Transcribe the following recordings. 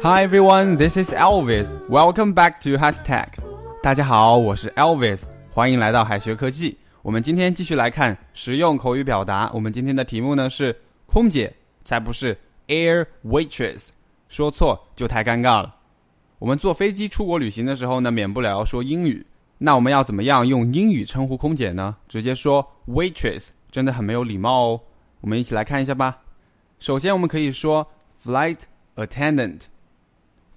Hi everyone, this is Elvis. Welcome back to Hashtag. 大家好，我是 Elvis，欢迎来到海学科技。我们今天继续来看实用口语表达。我们今天的题目呢是空姐，才不是 air waitress，说错就太尴尬了。我们坐飞机出国旅行的时候呢，免不了要说英语。那我们要怎么样用英语称呼空姐呢？直接说 waitress 真的很没有礼貌哦。我们一起来看一下吧。首先，我们可以说 flight attendant。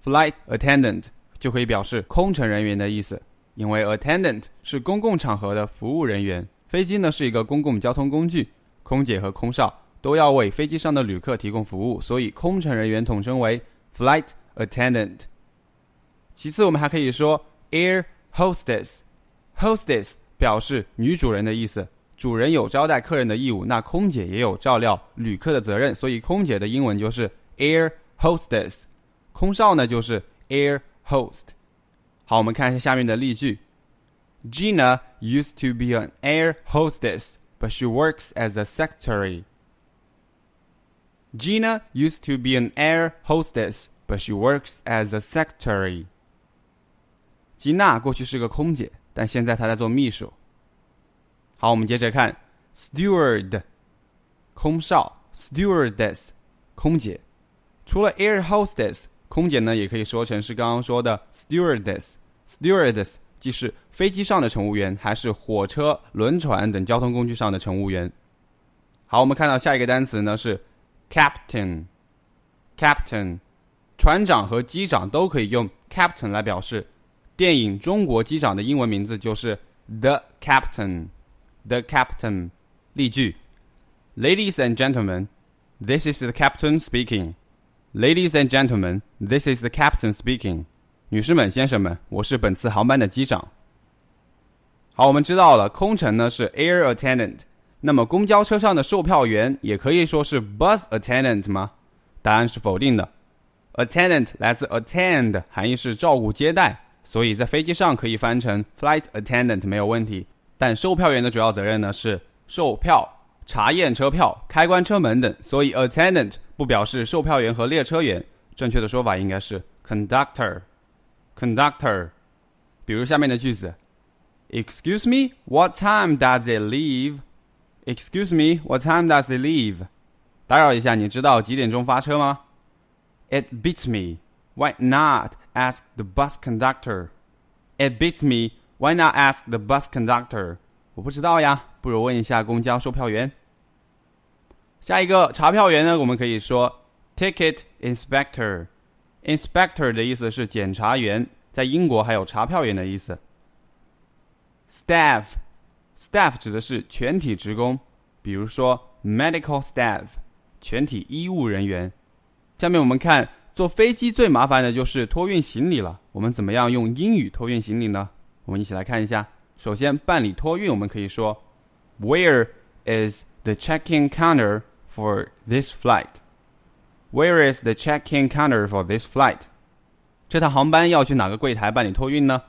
Flight attendant 就可以表示空乘人员的意思，因为 attendant 是公共场合的服务人员。飞机呢是一个公共交通工具，空姐和空少都要为飞机上的旅客提供服务，所以空乘人员统称为 flight attendant。其次，我们还可以说 air hostess。hostess 表示女主人的意思，主人有招待客人的义务，那空姐也有照料旅客的责任，所以空姐的英文就是 air hostess。空少呢就是 air host。好，我们看一下下面的例句。Gina used to be an air hostess, but she works as a secretary. Gina used to be an air hostess, but she works as a secretary. 吉娜过去是个空姐，但现在她在做秘书。好，我们接着看 steward，空少；stewardess，空姐。除了 air hostess， 空姐呢，也可以说成是刚刚说的 stewardess。stewardess 既是飞机上的乘务员，还是火车、轮船等交通工具上的乘务员。好，我们看到下一个单词呢是 captain。captain，船长和机长都可以用 captain 来表示。电影《中国机长》的英文名字就是 the captain。the captain。例句：Ladies and gentlemen, this is the captain speaking. Ladies and gentlemen, this is the captain speaking. 女士们、先生们，我是本次航班的机长。好，我们知道了，空乘呢是 air attendant。那么公交车上的售票员也可以说是 bus attendant 吗？答案是否定的。attendant 来自 attend，含义是照顾接待，所以在飞机上可以翻成 flight attendant 没有问题。但售票员的主要责任呢是售票、查验车票、开关车门等，所以 attendant。不表示售票员和列车员，正确的说法应该是 conductor。conductor。比如下面的句子：Excuse me, what time does it leave? Excuse me, what time does it leave? 打扰一下，你知道几点钟发车吗？It beats me. Why not ask the bus conductor? It beats me. Why not ask the bus conductor? 我不知道呀，不如问一下公交售票员。下一个查票员呢，我们可以说 ticket inspector。inspector 的意思是检查员，在英国还有查票员的意思。staff，staff 指的是全体职工，比如说 medical staff，全体医务人员。下面我们看坐飞机最麻烦的就是托运行李了。我们怎么样用英语托运行李呢？我们一起来看一下。首先办理托运，我们可以说 Where is the check-in counter? for this flight. Where is the check-in counter for this flight? 这趟航班要去哪个柜台办理托运呢？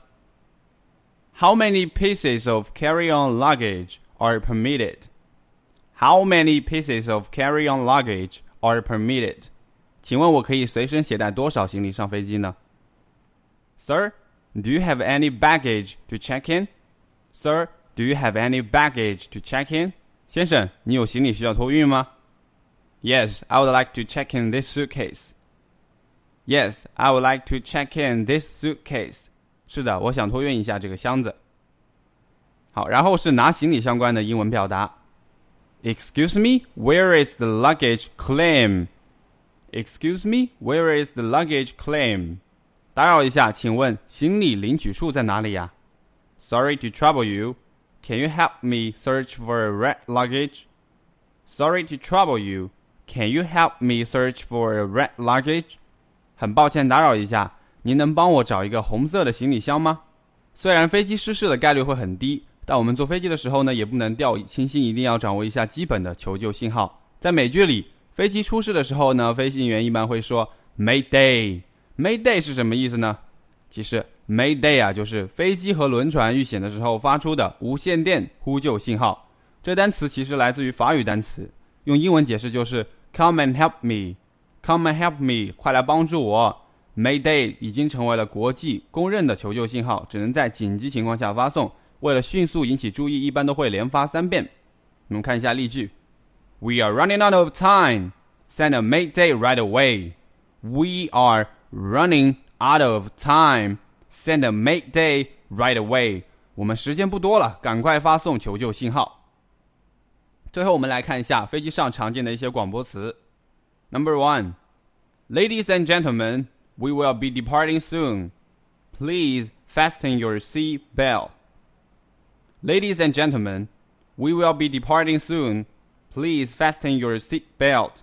How many pieces of carry-on luggage are permitted? How many pieces of carry-on luggage are permitted? 请问我可以随身携带多少行李上飞机呢？Sir, do you have any baggage to check in? Sir, do you have any baggage to check in? 先生，你有行李需要托运吗 ？Yes, I would like to check in this suitcase. Yes, I would like to check in this suitcase. 是的，我想托运一下这个箱子。好，然后是拿行李相关的英文表达。Excuse me, where is the luggage claim? Excuse me, where is the luggage claim? 打扰一下，请问行李领取处在哪里呀？Sorry to trouble you. Can you help me search for a red luggage? Sorry to trouble you. Can you help me search for a red luggage？很抱歉打扰一下，您能帮我找一个红色的行李箱吗？虽然飞机失事的概率会很低，但我们坐飞机的时候呢，也不能掉以轻心，一定要掌握一下基本的求救信号。在美剧里，飞机出事的时候呢，飞行员一般会说 Mayday。Mayday 是什么意思呢？其实 Mayday 啊，就是飞机和轮船遇险的时候发出的无线电呼救信号。这单词其实来自于法语单词。用英文解释就是 "Come and help me, come and help me，快来帮助我。 Mayday 已经成为了国际公认的求救信号，只能在紧急情况下发送。为了迅速引起注意，一般都会连发三遍。我们看一下例句：We are running out of time. Send a Mayday right away. We are running out of time. Send a Mayday right away. 我们时间不多了，赶快发送求救信号。 最后，我们来看一下飞机上常见的一些广播词。Number one, ladies and gentlemen, we will be departing soon. Please fasten your seat belt. Ladies and gentlemen, we will be departing soon. Please fasten your seat belt.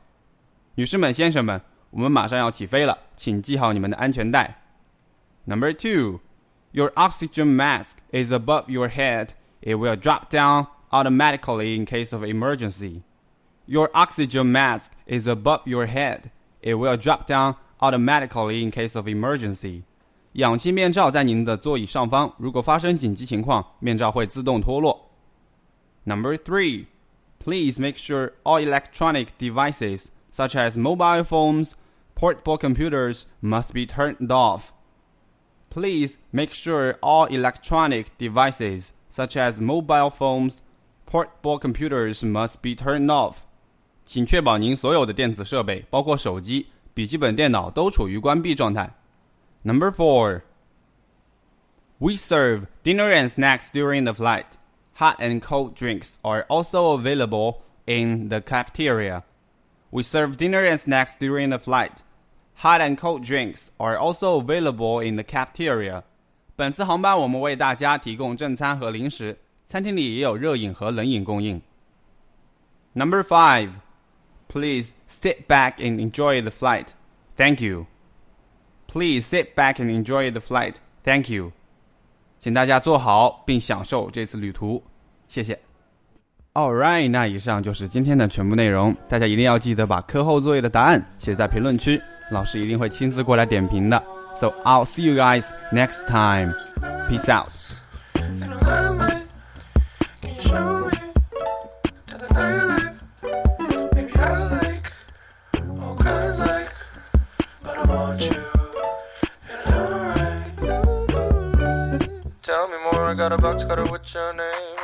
女士们、先生们，我们马上要起飞了，请系好你们的安全带。Number two, your oxygen mask is above your head. It will drop down automatically in case of emergency. Your oxygen mask is above your head. It will drop down automatically in case of emergency. 氧气面罩在您的座椅上方，如果发生紧急情况，面罩会自动脱落。Number three, please make sure all electronic devices such as mobile phones, portable computers must be turned off. Please make sure all electronic devices such as mobile phones, Portable computers must be turned off。请确保您所有的电子设备，包括手机、笔记本电脑，都处于关闭状态。Number four. We serve dinner and snacks during the flight. Hot and cold drinks are also available in the cafeteria. We serve dinner and snacks during the flight. Hot and cold drinks are also available in the cafeteria. 本次航班我们为大家提供正餐和零食。 餐厅里也有热饮和冷饮供应。Number five, please sit back and enjoy the flight. Thank you. Please sit back and enjoy the flight. Thank you. 请大家坐好并享受这次旅途，谢谢。All right，那以上就是今天的全部内容。大家一定要记得把课后作业的答案写在评论区，老师一定会亲自过来点评的。So I'll see you guys next time. Peace out. Show me tell me more, I got a box cutter with your name